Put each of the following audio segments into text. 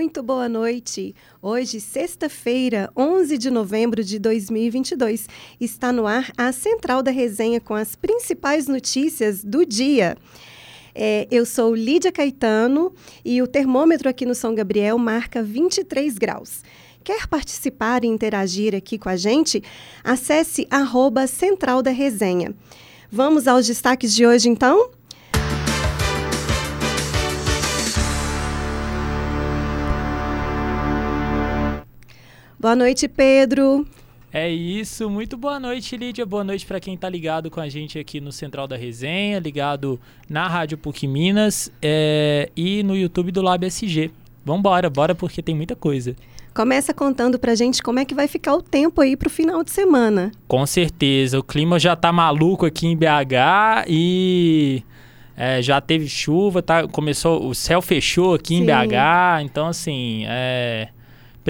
Muito boa noite. Hoje, sexta-feira, 11 de novembro de 2022, está no ar a Central da Resenha com as principais notícias do dia. É, eu sou Lídia Caetano e o termômetro aqui no São Gabriel marca 23 graus. Quer participar e interagir aqui com a gente? Acesse arroba Central da Resenha. Vamos aos destaques de hoje, então? Boa noite, Pedro. É isso, muito boa noite, Lídia. Boa noite para quem está ligado com a gente aqui no Central da Resenha, ligado na Rádio PUC Minas é, e no YouTube do Lab SG. Vambora, bora porque tem muita coisa. Começa contando pra gente como é que vai ficar o tempo aí pro final de semana. Com certeza, o clima já tá maluco aqui em BH e é, já teve chuva, tá? Começou, o céu fechou aqui Sim. em BH, então assim, é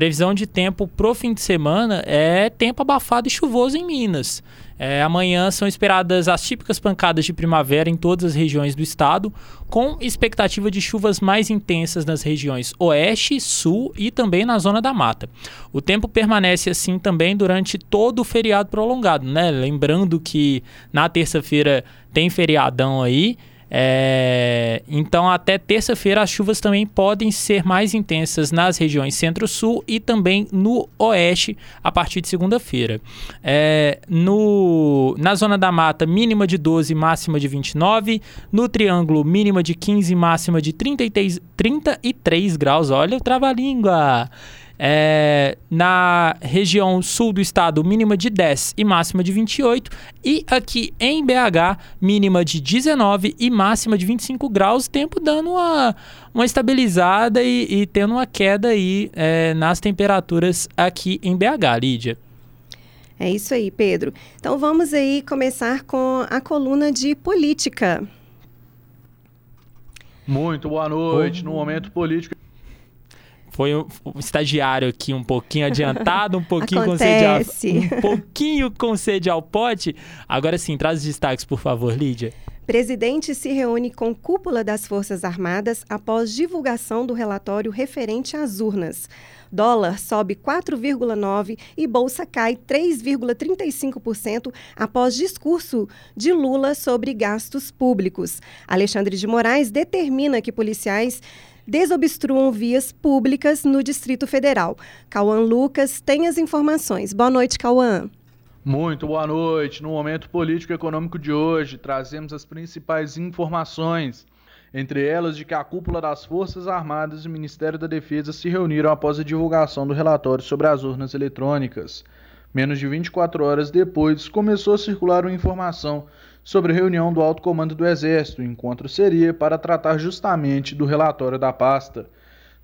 Previsão de tempo pro fim de semana é tempo abafado e chuvoso em Minas. É, amanhã são esperadas as típicas pancadas de primavera em todas as regiões do estado, com expectativa de chuvas mais intensas nas regiões oeste, sul e também na zona da mata. O tempo permanece assim também durante todo o feriado prolongado, né? Lembrando que na terça-feira tem feriadão aí é, então, até terça-feira, as chuvas também podem ser mais intensas nas regiões centro-sul e também no oeste a partir de segunda-feira. É, na zona da mata, mínima de 12, máxima de 29. No triângulo, mínima de 15, máxima de 33, 33 graus. Olha o trava-língua! É, na região sul do estado, mínima de 10 e máxima de 28. E aqui em BH, mínima de 19 e máxima de 25 graus. Tempo dando uma, uma estabilizada e, e tendo uma queda aí é, nas temperaturas aqui em BH, Lídia. É isso aí, Pedro. Então vamos aí começar com a coluna de política. Muito boa noite. No momento político foi um, estagiário aqui um pouquinho adiantado, um pouquinho com sede ao, um pouquinho com sede ao pote. Agora sim, traz os destaques, por favor, Lídia. Presidente se reúne com cúpula das Forças Armadas após divulgação do relatório referente às urnas. Dólar sobe 4,9% e bolsa cai 3,35% após discurso de Lula sobre gastos públicos. Alexandre de Moraes determina que policiais desobstruam vias públicas no Distrito Federal. Cauã Lucas tem as informações. Boa noite, Cauã. Muito boa noite. No momento político e econômico de hoje, trazemos as principais informações. Entre elas, de que a cúpula das Forças Armadas e o Ministério da Defesa se reuniram após a divulgação do relatório sobre as urnas eletrônicas. Menos de 24 horas depois, começou a circular uma informação sobre a reunião do alto comando do Exército. O encontro seria para tratar justamente do relatório da pasta.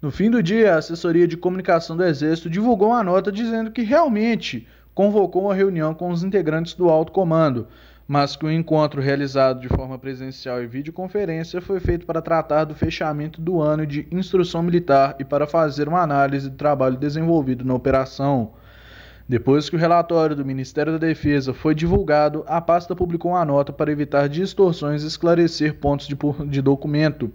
No fim do dia, a assessoria de comunicação do Exército divulgou uma nota dizendo que realmente convocou uma reunião com os integrantes do alto comando, mas que o encontro realizado de forma presencial e videoconferência foi feito para tratar do fechamento do ano de instrução militar e para fazer uma análise do trabalho desenvolvido na operação. Depois que o relatório do Ministério da Defesa foi divulgado, a pasta publicou uma nota para evitar distorções e esclarecer pontos de, de documento.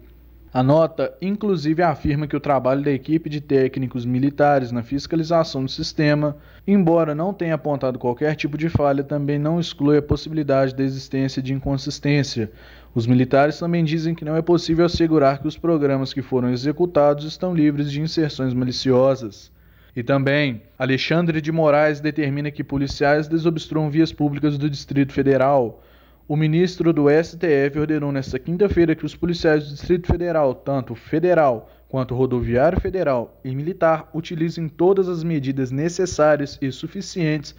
A nota, inclusive, afirma que o trabalho da equipe de técnicos militares na fiscalização do sistema, embora não tenha apontado qualquer tipo de falha, também não exclui a possibilidade da existência de inconsistência. Os militares também dizem que não é possível assegurar que os programas que foram executados estão livres de inserções maliciosas. E também, Alexandre de Moraes determina que policiais desobstruam vias públicas do Distrito Federal. O ministro do STF ordenou nesta quinta-feira que os policiais do Distrito Federal, tanto federal quanto rodoviário federal e militar, utilizem todas as medidas necessárias e suficientes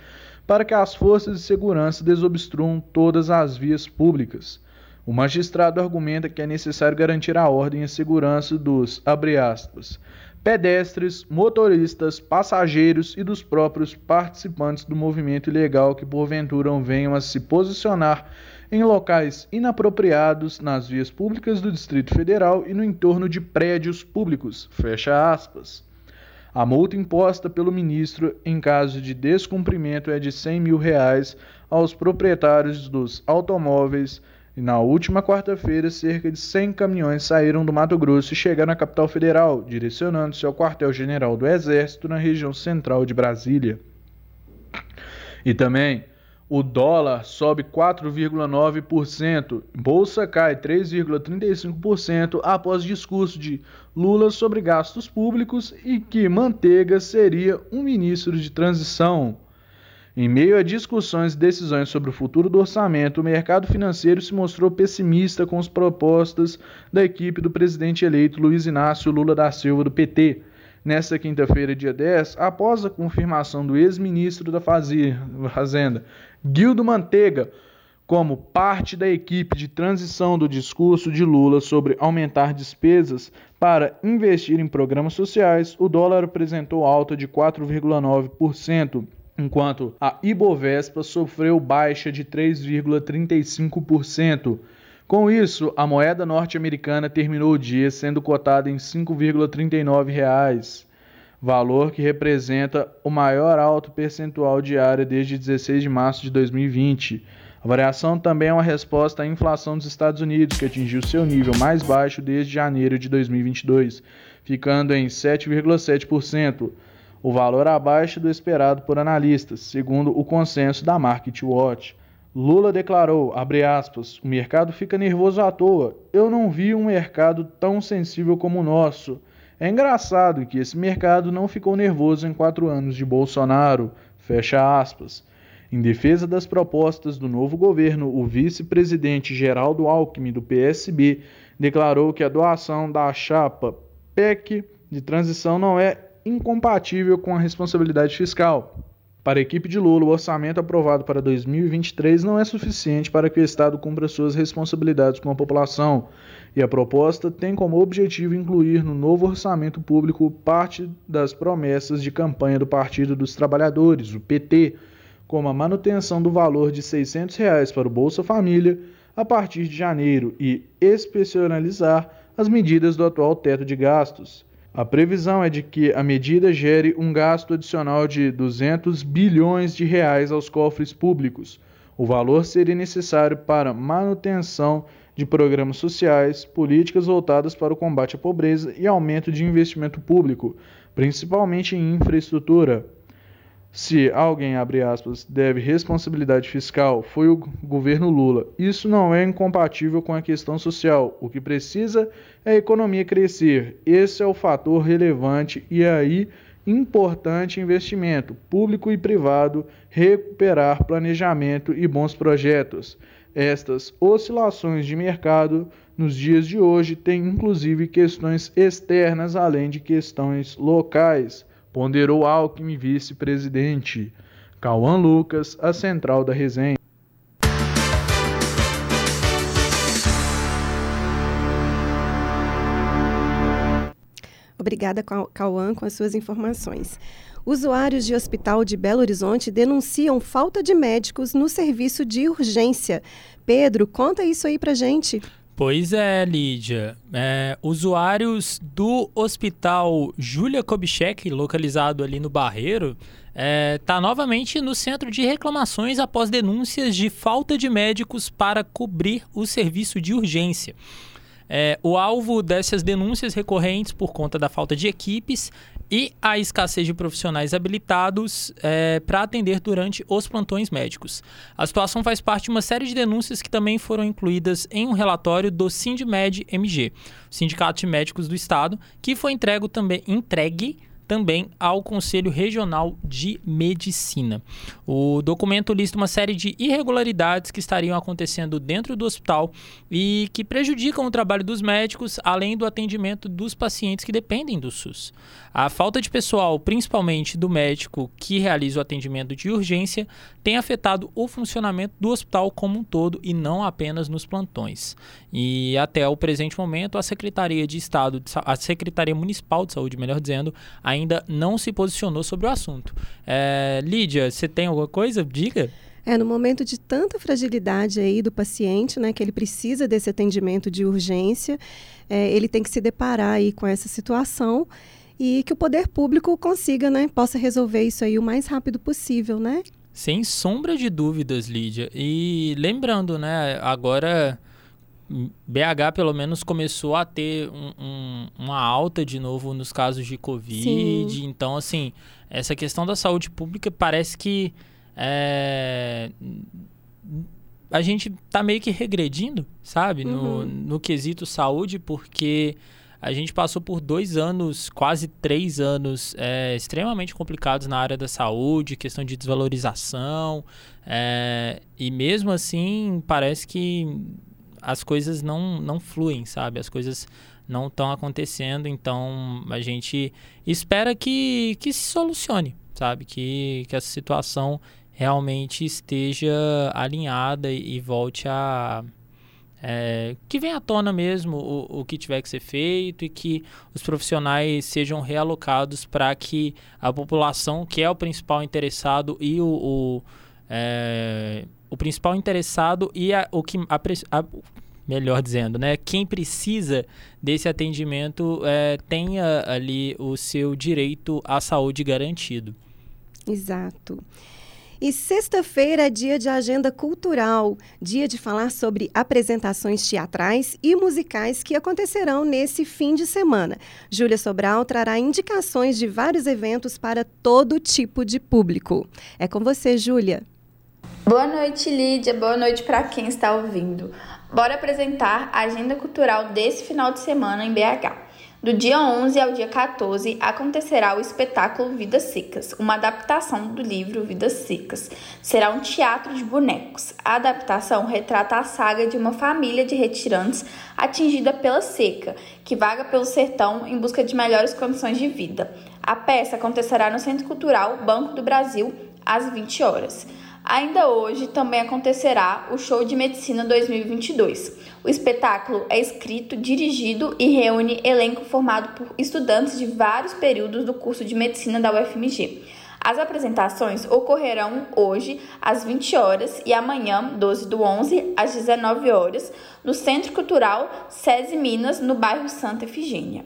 para que as forças de segurança desobstruam todas as vias públicas. O magistrado argumenta que é necessário garantir a ordem e a segurança dos, aspas, pedestres, motoristas, passageiros e dos próprios participantes do movimento ilegal que porventura venham a se posicionar em locais inapropriados nas vias públicas do Distrito Federal e no entorno de prédios públicos. Fecha aspas. A multa imposta pelo ministro em caso de descumprimento é de 100 mil reais aos proprietários dos automóveis E na última quarta-feira, cerca de 100 caminhões saíram do Mato Grosso e chegaram à capital federal, direcionando-se ao quartel-general do Exército na região central de Brasília. E também o dólar sobe 4,9%, bolsa cai 3,35% após discurso de Lula sobre gastos públicos e que Manteiga seria um ministro de transição. Em meio a discussões e decisões sobre o futuro do orçamento, o mercado financeiro se mostrou pessimista com as propostas da equipe do presidente eleito Luiz Inácio Lula da Silva do PT. Nesta quinta-feira, dia 10, após a confirmação do ex-ministro da Fazenda, Guildo Mantega, como parte da equipe de transição do discurso de Lula sobre aumentar despesas para investir em programas sociais, o dólar apresentou alta de 4,9% enquanto a Ibovespa sofreu baixa de 3,35%. Com isso, a moeda norte-americana terminou o dia sendo cotada em R$ 5,39, valor que representa o maior alto percentual diário desde 16 de março de 2020. A variação também é uma resposta à inflação dos Estados Unidos, que atingiu seu nível mais baixo desde janeiro de 2022, ficando em 7,7% o valor abaixo do esperado por analistas, segundo o consenso da Market Watch. Lula declarou, aspas, o mercado fica nervoso à toa. Eu não vi um mercado tão sensível como o nosso. É engraçado que esse mercado não ficou nervoso em quatro anos de Bolsonaro, fecha aspas. Em defesa das propostas do novo governo, o vice-presidente Geraldo Alckmin, do PSB, declarou que a doação da chapa PEC de transição não é incompatível com a responsabilidade fiscal. Para a equipe de Lula, o orçamento aprovado para 2023 não é suficiente para que o Estado cumpra suas responsabilidades com a população, e a proposta tem como objetivo incluir no novo orçamento público parte das promessas de campanha do Partido dos Trabalhadores, o PT, como a manutenção do valor de 600 reais para o Bolsa Família a partir de janeiro e especializar as medidas do atual teto de gastos. A previsão é de que a medida gere um gasto adicional de 200 bilhões de reais aos cofres públicos. O valor seria necessário para manutenção de programas sociais, políticas voltadas para o combate à pobreza e aumento de investimento público, principalmente em infraestrutura. Se alguém, abre aspas, deve responsabilidade fiscal, foi o governo Lula. Isso não é incompatível com a questão social. O que precisa é a economia crescer. Esse é o fator relevante e aí importante investimento público e privado, recuperar planejamento e bons projetos. Estas oscilações de mercado nos dias de hoje têm inclusive questões externas além de questões locais ponderou Alckmin vice-presidente. Cauã Lucas, a central da resenha. Obrigada, Cauã, com as suas informações. Usuários de hospital de Belo Horizonte denunciam falta de médicos no serviço de urgência. Pedro, conta isso aí pra gente. Pois é, Lídia. É, usuários do Hospital Júlia Kubitschek, localizado ali no Barreiro, está é, novamente no centro de reclamações após denúncias de falta de médicos para cobrir o serviço de urgência. É, o alvo dessas denúncias recorrentes por conta da falta de equipes e a escassez de profissionais habilitados é, para atender durante os plantões médicos. A situação faz parte de uma série de denúncias que também foram incluídas em um relatório do Sindmed MG, Sindicato de Médicos do Estado, que foi entregue também entregue também ao Conselho Regional de Medicina. O documento lista uma série de irregularidades que estariam acontecendo dentro do hospital e que prejudicam o trabalho dos médicos, além do atendimento dos pacientes que dependem do SUS. A falta de pessoal, principalmente do médico que realiza o atendimento de urgência, tem afetado o funcionamento do hospital como um todo e não apenas nos plantões. E até o presente momento, a Secretaria de Estado, a Secretaria Municipal de Saúde, melhor dizendo, ainda não se posicionou sobre o assunto. É, Lídia, você tem alguma coisa? Diga. É, no momento de tanta fragilidade aí do paciente, né, que ele precisa desse atendimento de urgência, é, ele tem que se deparar aí com essa situação e que o poder público consiga, né, possa resolver isso aí o mais rápido possível, né? Sem sombra de dúvidas, Lídia. E lembrando, né, agora BH pelo menos começou a ter um, um, uma alta de novo nos casos de Covid. Sim. Então, assim, essa questão da saúde pública parece que é, a gente tá meio que regredindo, sabe? Uhum. No, no quesito saúde, porque a gente passou por dois anos, quase três anos, é, extremamente complicados na área da saúde, questão de desvalorização. É, e mesmo assim, parece que as coisas não, não fluem, sabe? As coisas não estão acontecendo, então a gente espera que, que se solucione, sabe? Que, que essa situação realmente esteja alinhada e, e volte a. É, que venha à tona mesmo o, o que tiver que ser feito e que os profissionais sejam realocados para que a população, que é o principal interessado e o, o é, o principal interessado e a, o que a, a, melhor dizendo, né? Quem precisa desse atendimento é, tenha ali o seu direito à saúde garantido. Exato. E sexta-feira é dia de agenda cultural, dia de falar sobre apresentações teatrais e musicais que acontecerão nesse fim de semana. Júlia Sobral trará indicações de vários eventos para todo tipo de público. É com você, Júlia. Boa noite, Lídia. Boa noite para quem está ouvindo. Bora apresentar a agenda cultural desse final de semana em BH. Do dia 11 ao dia 14 acontecerá o espetáculo Vidas Secas, uma adaptação do livro Vidas Secas. Será um teatro de bonecos. A adaptação retrata a saga de uma família de retirantes atingida pela seca, que vaga pelo sertão em busca de melhores condições de vida. A peça acontecerá no Centro Cultural Banco do Brasil às 20 horas. Ainda hoje também acontecerá o Show de Medicina 2022. O espetáculo é escrito, dirigido e reúne elenco formado por estudantes de vários períodos do curso de medicina da UFMG. As apresentações ocorrerão hoje às 20 horas e amanhã, 12 do 11, às 19 horas, no Centro Cultural SESI Minas, no bairro Santa Efigênia.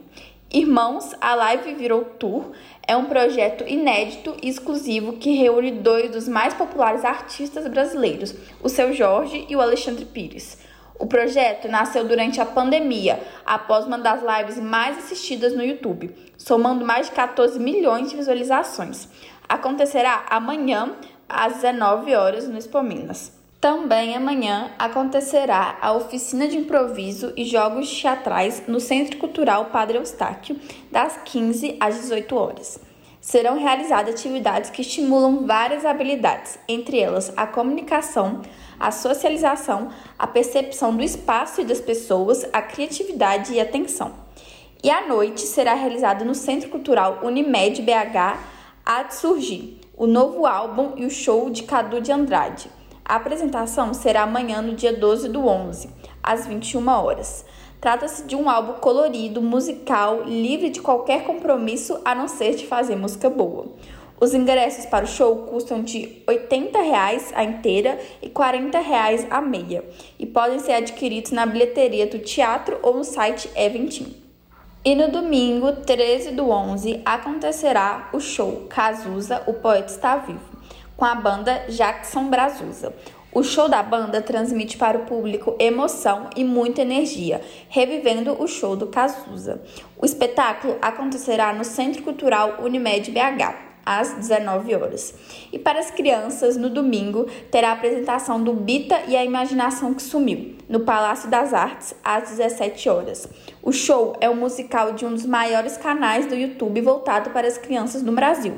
Irmãos, a Live Virou Tour é um projeto inédito e exclusivo que reúne dois dos mais populares artistas brasileiros, o seu Jorge e o Alexandre Pires. O projeto nasceu durante a pandemia, após uma das lives mais assistidas no YouTube, somando mais de 14 milhões de visualizações. Acontecerá amanhã, às 19 horas, no Expo Minas. Também amanhã acontecerá a oficina de improviso e jogos teatrais no Centro Cultural Padre Eustáquio, das 15 às 18 horas. Serão realizadas atividades que estimulam várias habilidades, entre elas a comunicação, a socialização, a percepção do espaço e das pessoas, a criatividade e a atenção. E à noite será realizado no Centro Cultural Unimed BH de Surgir, o novo álbum e o show de Cadu de Andrade. A apresentação será amanhã, no dia 12 do 11, às 21 horas. Trata-se de um álbum colorido, musical, livre de qualquer compromisso a não ser de fazer música boa. Os ingressos para o show custam de R$ 80 a inteira e R$ 40 a meia e podem ser adquiridos na bilheteria do teatro ou no site Eventim. E no domingo, 13 do 11, acontecerá o show Cazuza, o poeta está vivo com a banda Jackson Brazusa. O show da banda transmite para o público emoção e muita energia, revivendo o show do Cazuza. O espetáculo acontecerá no Centro Cultural Unimed BH, às 19 horas. E para as crianças, no domingo, terá a apresentação do Bita e a Imaginação que Sumiu, no Palácio das Artes, às 17 horas. O show é um musical de um dos maiores canais do YouTube voltado para as crianças no Brasil.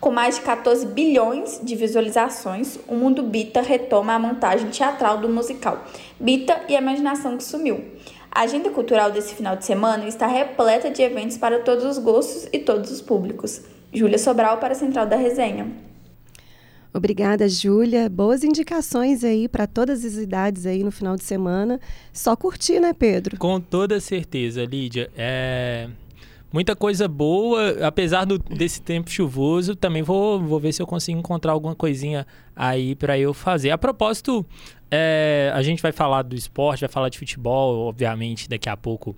Com mais de 14 bilhões de visualizações, o Mundo Bita retoma a montagem teatral do musical Bita e a Imaginação que Sumiu. A agenda cultural desse final de semana está repleta de eventos para todos os gostos e todos os públicos. Júlia Sobral para a Central da Resenha. Obrigada, Júlia. Boas indicações aí para todas as idades aí no final de semana. Só curtir, né, Pedro? Com toda certeza, Lídia. É muita coisa boa, apesar do, desse tempo chuvoso, também vou, vou ver se eu consigo encontrar alguma coisinha aí para eu fazer. A propósito, é, a gente vai falar do esporte, vai falar de futebol, obviamente, daqui a pouco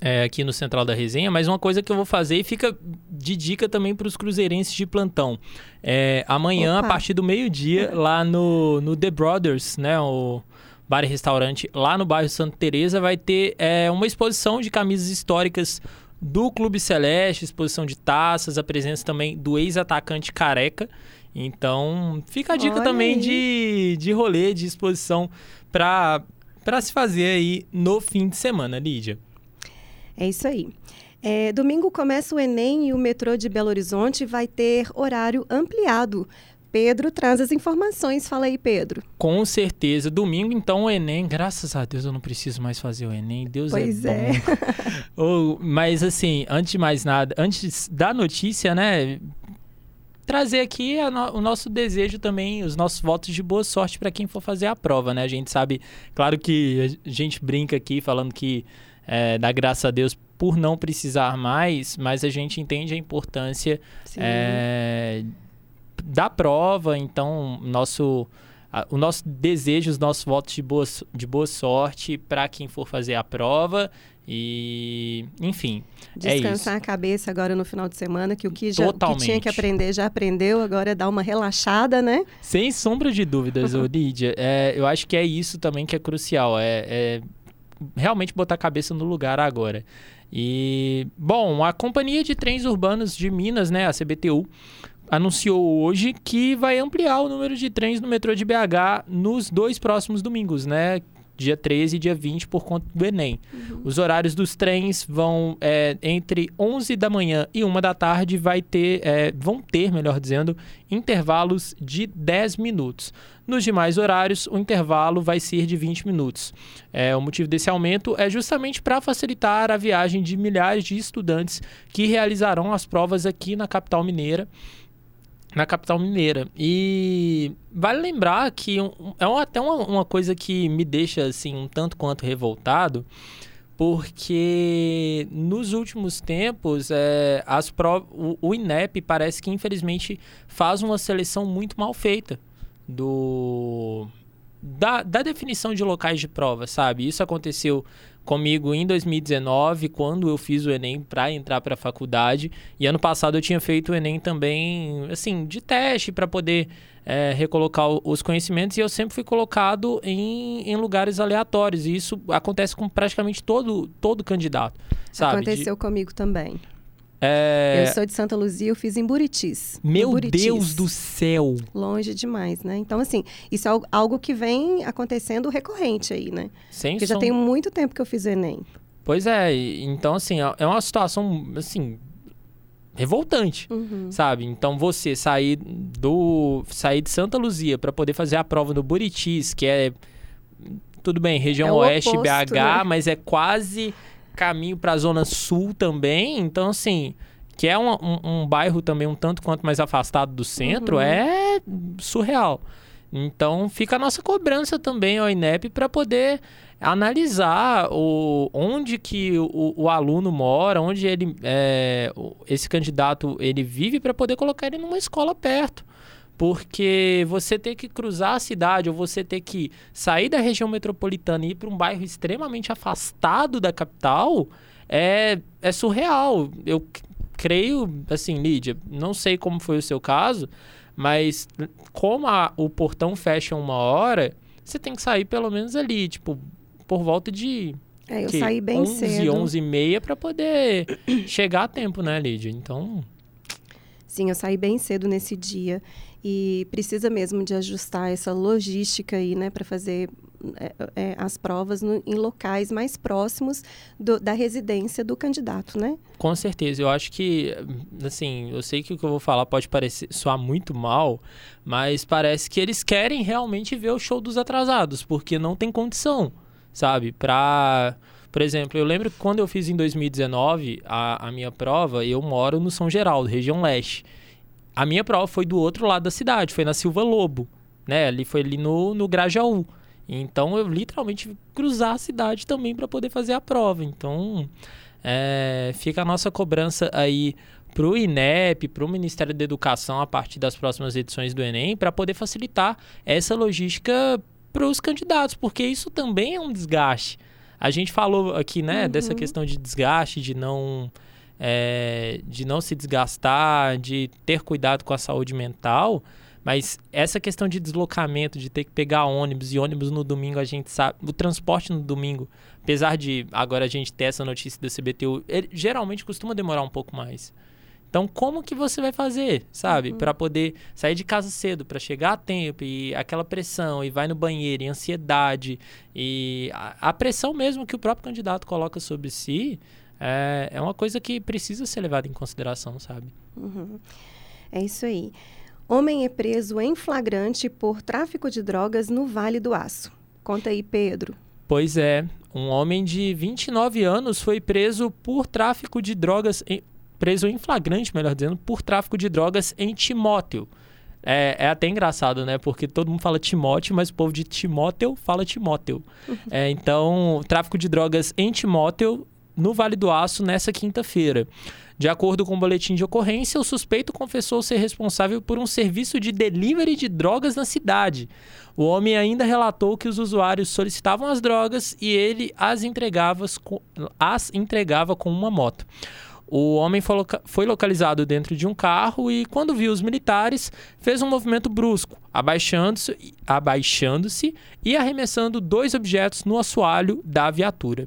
é, aqui no Central da Resenha, mas uma coisa que eu vou fazer e fica de dica também para os cruzeirenses de plantão. É, amanhã, Opa. a partir do meio-dia, lá no, no The Brothers, né? O bar e restaurante lá no bairro Santa Teresa vai ter é, uma exposição de camisas históricas do Clube Celeste, exposição de taças, a presença também do ex-atacante Careca. Então, fica a dica Olha também aí. de, de rolê, de exposição para se fazer aí no fim de semana, Lídia. É isso aí. É, domingo começa o Enem e o metrô de Belo Horizonte vai ter horário ampliado. Pedro traz as informações. Fala aí, Pedro. Com certeza. Domingo, então, o Enem. Graças a Deus eu não preciso mais fazer o Enem. Deus é pois é bom. oh, mas, assim, antes de mais nada, antes da notícia, né? Trazer aqui no, o nosso desejo também, os nossos votos de boa sorte para quem for fazer a prova, né? A gente sabe, claro que a gente brinca aqui falando que é, dá graças a Deus por não precisar mais, mas a gente entende a importância é, da prova, então nosso o nosso desejo, os nossos votos de boa, de boa sorte para quem for fazer a prova e, enfim, é Descansar é a cabeça agora no final de semana, que o que, já, que tinha que aprender já aprendeu, agora é dar uma relaxada, né? Sem sombra de dúvidas, Lídia. É, eu acho que é isso também que é crucial, é, é realmente botar a cabeça no lugar agora. E, bom, a Companhia de Trens Urbanos de Minas, né, a CBTU, anunciou hoje que vai ampliar o número de trens no metrô de BH nos dois próximos domingos, né? Dia 13 e dia 20 por conta do Enem. Uhum. Os horários dos trens vão é, entre 11 da manhã e 1 da tarde vai ter, é, vão ter, melhor dizendo, intervalos de 10 minutos. Nos demais horários, o intervalo vai ser de 20 minutos. É, o motivo desse aumento é justamente para facilitar a viagem de milhares de estudantes que realizarão as provas aqui na capital mineira na capital mineira. E vale lembrar que é até uma, uma, coisa que me deixa assim um tanto quanto revoltado, porque nos últimos tempos é, as pro, o, o INEP parece que infelizmente faz uma seleção muito mal feita do da, da definição de locais de prova, sabe? Isso aconteceu comigo em 2019, quando eu fiz o Enem para entrar para a faculdade. E ano passado eu tinha feito o Enem também, assim, de teste para poder é, recolocar os conhecimentos. E eu sempre fui colocado em, em lugares aleatórios. E isso acontece com praticamente todo, todo candidato, sabe? Aconteceu de... comigo também. É... Eu sou de Santa Luzia, eu fiz em Buritis. Meu Buritis. Deus do céu! Longe demais, né? Então, assim, isso é algo que vem acontecendo recorrente aí, né? Sem Porque som... já tem muito tempo que eu fiz o Enem. Pois é, então, assim, é, é uma situação, assim, revoltante, uhum. sabe? Então, você sair do sair de Santa Luzia para poder fazer a prova no Buritis, que é tudo bem, região é oeste oposto, BH, né? mas é quase caminho para a Zona Sul também. Então, assim, que é um, um, um, bairro também um tanto quanto mais afastado do centro, uhum. é surreal. Então, fica a nossa cobrança também ao INEP para poder analisar o, onde que o, o aluno mora, onde ele, é, esse candidato ele vive, para poder colocar ele numa escola perto. Porque você ter que cruzar a cidade ou você ter que sair da região metropolitana e ir para um bairro extremamente afastado da capital é, é surreal. Eu creio, assim, Lídia, não sei como foi o seu caso, mas como a, o portão fecha uma hora, você tem que sair pelo menos ali, tipo, por volta de. É, eu que, saí bem 11, cedo. 11 e meia para poder chegar a tempo, né, Lídia? Então. Sim, eu saí bem cedo nesse dia e precisa mesmo de ajustar essa logística aí, né, para fazer é, é, as provas no, em locais mais próximos do, da residência do candidato, né? Com certeza, eu acho que, assim, eu sei que o que eu vou falar pode parecer soar muito mal, mas parece que eles querem realmente ver o show dos atrasados, porque não tem condição, sabe, para por exemplo, eu lembro que quando eu fiz em 2019 a, a minha prova, eu moro no São Geraldo, região leste. A minha prova foi do outro lado da cidade, foi na Silva Lobo, né? Ali foi ali no, no Grajaú. Então eu literalmente cruzar a cidade também para poder fazer a prova. Então é, fica a nossa cobrança aí para o INEP, para o Ministério da Educação a partir das próximas edições do Enem, para poder facilitar essa logística para os candidatos, porque isso também é um desgaste. A gente falou aqui, né, uhum. dessa questão de desgaste, de não é, de não se desgastar, de ter cuidado com a saúde mental. Mas essa questão de deslocamento, de ter que pegar ônibus e ônibus no domingo, a gente sabe. O transporte no domingo, apesar de agora a gente ter essa notícia da CBTU, ele geralmente costuma demorar um pouco mais. Então, como que você vai fazer, sabe? Uhum. Para poder sair de casa cedo, para chegar a tempo e aquela pressão, e vai no banheiro, e ansiedade, e a, a pressão mesmo que o próprio candidato coloca sobre si, é, é uma coisa que precisa ser levada em consideração, sabe? Uhum. É isso aí. Homem é preso em flagrante por tráfico de drogas no Vale do Aço. Conta aí, Pedro. Pois é, um homem de 29 anos foi preso por tráfico de drogas, em, preso em flagrante, melhor dizendo, por tráfico de drogas em Timóteo. É, é, até engraçado, né? Porque todo mundo fala Timóteo, mas o povo de Timóteo fala Timóteo. é, então, tráfico de drogas em Timóteo, no Vale do Aço, nessa quinta-feira. De acordo com o boletim de ocorrência, o suspeito confessou ser responsável por um serviço de delivery de drogas na cidade. O homem ainda relatou que os usuários solicitavam as drogas e ele as entregava, as entregava com uma moto. O homem foi localizado dentro de um carro e, quando viu os militares, fez um movimento brusco, abaixando-se abaixando e arremessando dois objetos no assoalho da viatura.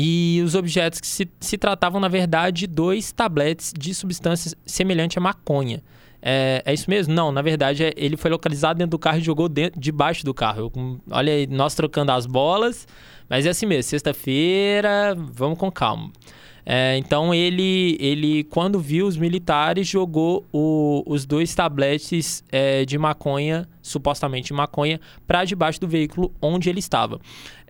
E os objetos que se, se tratavam, na verdade, de dois tabletes de substância semelhante à maconha. É, é, isso mesmo? Não, na verdade, é, ele foi localizado dentro do carro e jogou dentro, debaixo do carro. Eu, olha aí, nós trocando as bolas, mas é assim mesmo, sexta-feira, vamos com calma. É, então ele, ele, quando viu os militares, jogou o, os dois tabletes é, de maconha, supostamente maconha, para debaixo do veículo onde ele estava.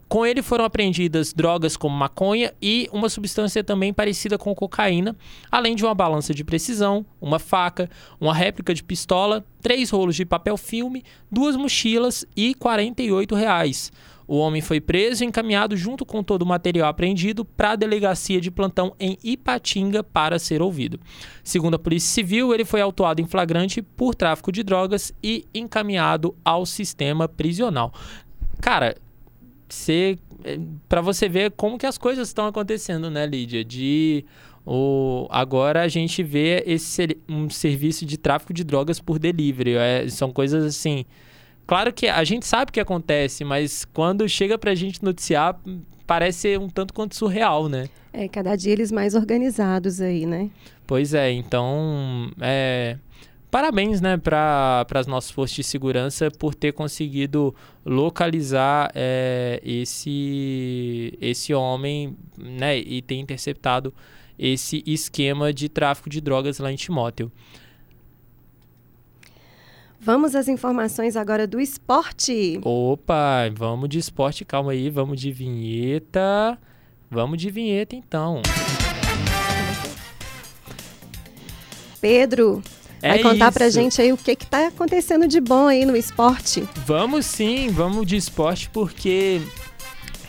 Com ele foram apreendidas drogas como maconha e uma substância também parecida com cocaína, além de uma balança de precisão, uma faca, uma réplica de pistola, três rolos de papel filme, duas mochilas e 48 reais. O homem foi preso e encaminhado junto com todo o material apreendido para a delegacia de plantão em Ipatinga para ser ouvido. Segundo a Polícia Civil, ele foi autuado em flagrante por tráfico de drogas e encaminhado ao sistema prisional. Cara, ser é, para você ver como que as coisas estão acontecendo, né, Lídia? De o, agora a gente vê esse um serviço de tráfico de drogas por delivery. É, são coisas assim. Claro que a gente sabe o que acontece, mas quando chega pra gente noticiar, parece um tanto quanto surreal, né? É, cada dia eles mais organizados aí, né? Pois é, então. É, parabéns né, para as nossas forças de segurança por ter conseguido localizar é, esse, esse homem né, e ter interceptado esse esquema de tráfico de drogas lá em Timóteo. Vamos às informações agora do esporte. Opa, vamos de esporte, calma aí, vamos de vinheta. Vamos de vinheta então. Pedro, é Vai contar isso. pra gente aí o que que tá acontecendo de bom aí no esporte. Vamos sim, vamos de esporte porque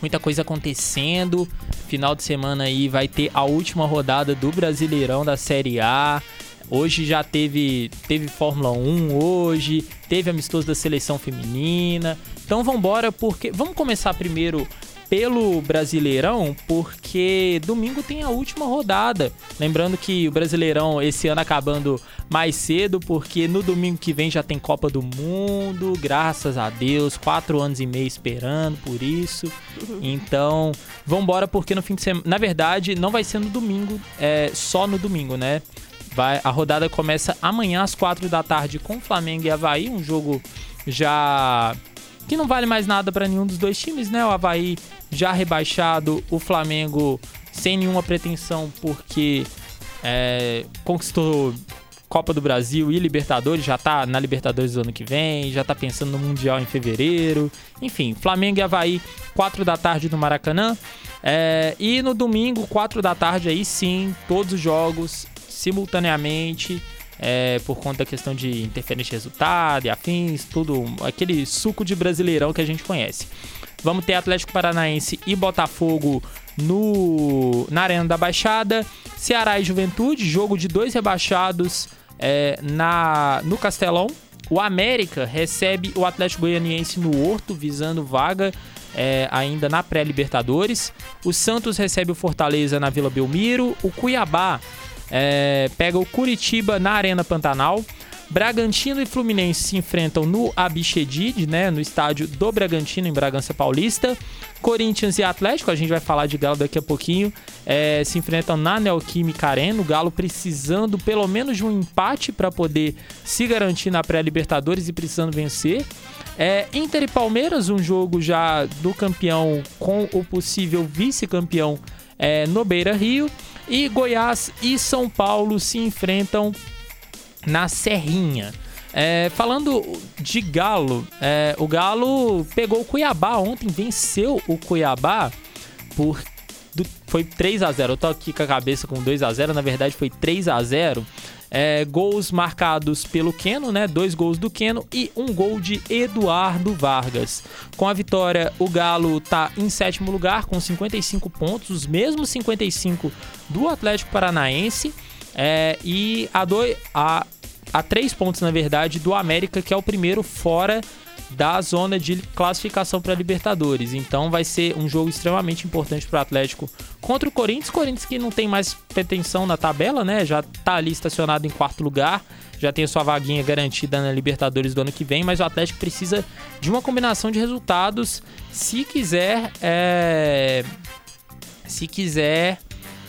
muita coisa acontecendo. Final de semana aí vai ter a última rodada do Brasileirão da Série A. Hoje já teve teve Fórmula 1 hoje, teve amistoso da seleção feminina. Então vamos embora porque vamos começar primeiro pelo Brasileirão, porque domingo tem a última rodada. Lembrando que o Brasileirão esse ano acabando mais cedo, porque no domingo que vem já tem Copa do Mundo, graças a Deus, quatro anos e meio esperando por isso. Então, vambora, porque no fim de semana. Na verdade, não vai ser no domingo, é só no domingo, né? Vai, a rodada começa amanhã às quatro da tarde com Flamengo e Havaí, um jogo já que não vale mais nada para nenhum dos dois times, né? O Havaí já rebaixado, o Flamengo sem nenhuma pretensão porque é, conquistou Copa do Brasil e Libertadores, já tá na Libertadores do ano que vem, já tá pensando no Mundial em fevereiro. Enfim, Flamengo e Havaí, 4 da tarde no Maracanã. É, e no domingo, 4 da tarde, aí sim, todos os jogos simultaneamente é, por conta da questão de interferência de resultado e afins, tudo, aquele suco de brasileirão que a gente conhece. Vamos ter Atlético Paranaense e Botafogo no, na Arena da Baixada, Ceará e Juventude, jogo de dois rebaixados é, na, no Castelão. O América recebe o Atlético Goianiense no Horto, visando vaga é, ainda na pré-Libertadores. O Santos recebe o Fortaleza na Vila Belmiro. O Cuiabá é, pega o Curitiba na Arena Pantanal. Bragantino e Fluminense se enfrentam no Abichedid, né, no estádio do Bragantino, em Bragança Paulista. Corinthians e Atlético, a gente vai falar de Galo daqui a pouquinho, é, se enfrentam na Neoquímica Arena. O Galo precisando pelo menos de um empate para poder se garantir na pré-Libertadores e precisando vencer. É, Inter e Palmeiras, um jogo já do campeão com o possível vice-campeão é, no Beira Rio. E Goiás e São Paulo se enfrentam na Serrinha. É, falando de Galo, é, o Galo pegou o Cuiabá ontem, venceu o Cuiabá por. Foi 3 a 0 Eu tô aqui com a cabeça com 2 a 0 na verdade foi 3 a 0 é, Gols marcados pelo Keno, né? Dois gols do Keno e um gol de Eduardo Vargas. Com a vitória, o Galo tá em sétimo lugar com 55 pontos, os mesmos 55 do Atlético Paranaense. É, e a, dois, a, a três pontos, na verdade, do América, que é o primeiro fora da zona de classificação para Libertadores. Então vai ser um jogo extremamente importante para o Atlético contra o Corinthians. Corinthians que não tem mais pretensão na tabela, né? Já está ali estacionado em quarto lugar, já tem a sua vaguinha garantida na Libertadores do ano que vem, mas o Atlético precisa de uma combinação de resultados se quiser é... se quiser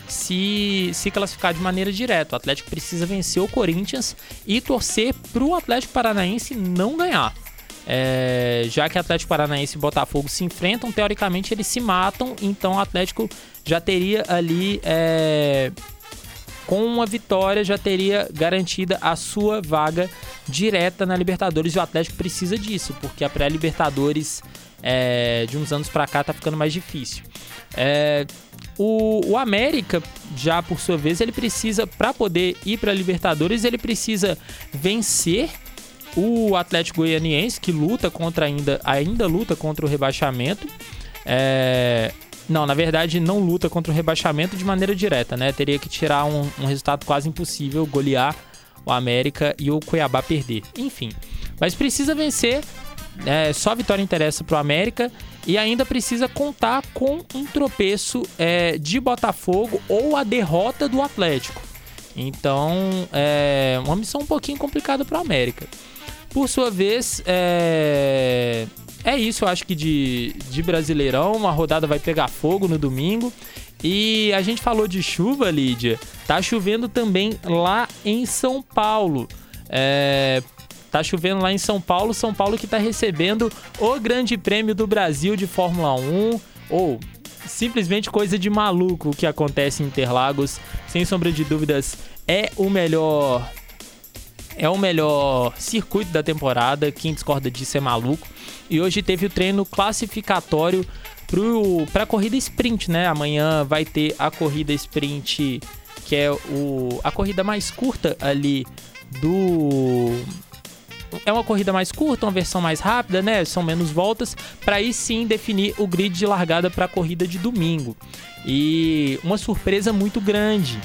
se, se classificar de maneira direta. O Atlético precisa vencer o Corinthians e torcer para o Atlético Paranaense não ganhar. É, já que Atlético Paranaense e Botafogo se enfrentam, teoricamente eles se matam, então o Atlético já teria ali, é, com uma vitória, já teria garantida a sua vaga direta na Libertadores. E o Atlético precisa disso, porque a pré-Libertadores é, de uns anos para cá tá ficando mais difícil. É, o, o, América, já por sua vez, ele precisa, para poder ir para Libertadores, ele precisa vencer o Atlético Goianiense, que luta contra ainda, ainda luta contra o rebaixamento. É... Não, na verdade, não luta contra o rebaixamento de maneira direta, né? Teria que tirar um, um resultado quase impossível, golear o América e o Cuiabá perder. Enfim, mas precisa vencer. É, só vitória interessa para o América e ainda precisa contar com um tropeço é, de Botafogo ou a derrota do Atlético. Então, é uma missão um pouquinho complicada para o América. Por sua vez, é, é isso, eu acho que de, de Brasileirão, a rodada vai pegar fogo no domingo. E a gente falou de chuva, Lídia. Tá chovendo também lá em São Paulo. É, tá chovendo lá em São Paulo. São Paulo que tá recebendo o Grande Prêmio do Brasil de Fórmula 1. Ou simplesmente coisa de maluco o que acontece em Interlagos. Sem sombra de dúvidas, é o melhor é o melhor circuito da temporada. Quem discorda disso é maluco. E hoje teve o treino classificatório para a corrida sprint, né? Amanhã vai ter a corrida sprint, que é o, a corrida mais curta ali do. É uma corrida mais curta, uma versão mais rápida, né? São menos voltas, para aí sim definir o grid de largada para a corrida de domingo. E uma surpresa muito grande.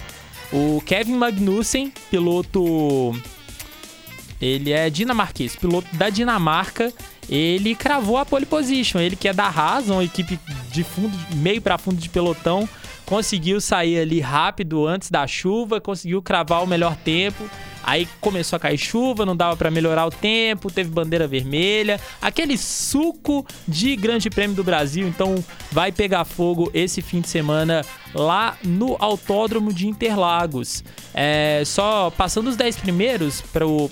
O Kevin Magnussen, piloto ele é dinamarquês, piloto da Dinamarca. Ele cravou a pole position. Ele que é da Haas, uma equipe de fundo, meio para fundo de pelotão, conseguiu sair ali rápido antes da chuva, conseguiu cravar o melhor tempo. Aí começou a cair chuva, não dava para melhorar o tempo, teve bandeira vermelha, aquele suco de Grande Prêmio do Brasil. Então vai pegar fogo esse fim de semana lá no Autódromo de Interlagos. É, só passando os 10 primeiros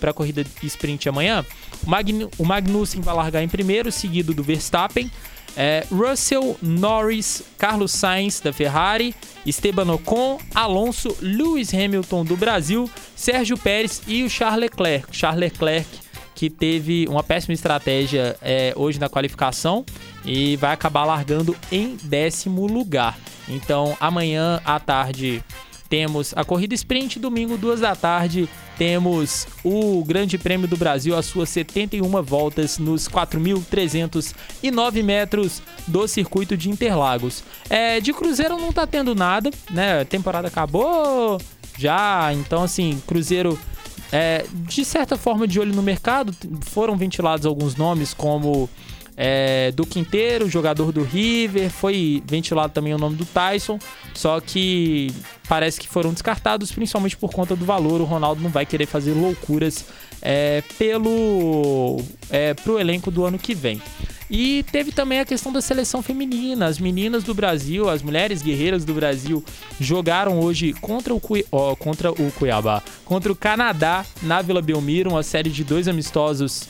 para a corrida sprint amanhã, o, Magn o Magnussen vai largar em primeiro, seguido do Verstappen. É, Russell, Norris, Carlos Sainz da Ferrari, Esteban Ocon, Alonso, Lewis Hamilton do Brasil, Sérgio Pérez e o Charles Leclerc. Charles Leclerc que teve uma péssima estratégia é, hoje na qualificação e vai acabar largando em décimo lugar. Então amanhã à tarde temos a corrida sprint, domingo, duas da tarde, temos o Grande Prêmio do Brasil, as suas 71 voltas nos 4.309 metros do circuito de Interlagos. É, de Cruzeiro não tá tendo nada, né? A temporada acabou já, então assim, Cruzeiro é, de certa forma de olho no mercado, foram ventilados alguns nomes como é, do Quinteiro, jogador do River, foi ventilado também o nome do Tyson, só que parece que foram descartados, principalmente por conta do valor. O Ronaldo não vai querer fazer loucuras é, pelo é, pro elenco do ano que vem. E teve também a questão da seleção feminina. As meninas do Brasil, as mulheres guerreiras do Brasil, jogaram hoje contra o, Cui... oh, contra o Cuiabá, contra o Canadá na Vila Belmiro, uma série de dois amistosos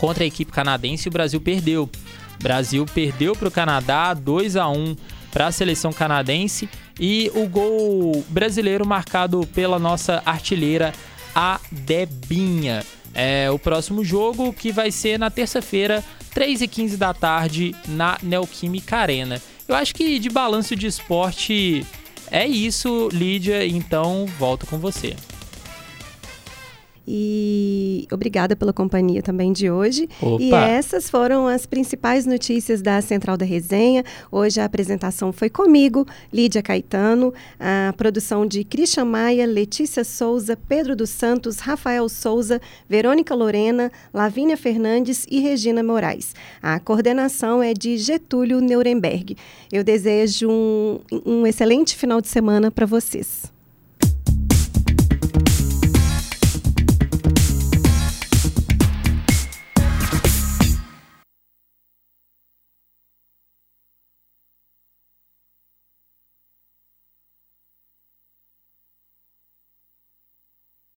contra a equipe canadense. O Brasil perdeu. O Brasil perdeu para o Canadá 2 a 1 para a seleção canadense e o gol brasileiro marcado pela nossa artilheira a Debinha. É o próximo jogo que vai ser na terça-feira, 3h15 da tarde, na Neoquímica Arena. Eu acho que de balanço de esporte é isso, Lídia, então volto com você. E obrigada pela companhia também de hoje. Opa. E essas foram as principais notícias da Central da Resenha. Hoje a apresentação foi comigo, Lídia Caetano, a produção de Christian Maia, Letícia Souza, Pedro dos Santos, Rafael Souza, Verônica Lorena, Lavínia Fernandes e Regina Moraes. A coordenação é de Getúlio Nuremberg. Eu desejo um, um excelente final de semana para vocês.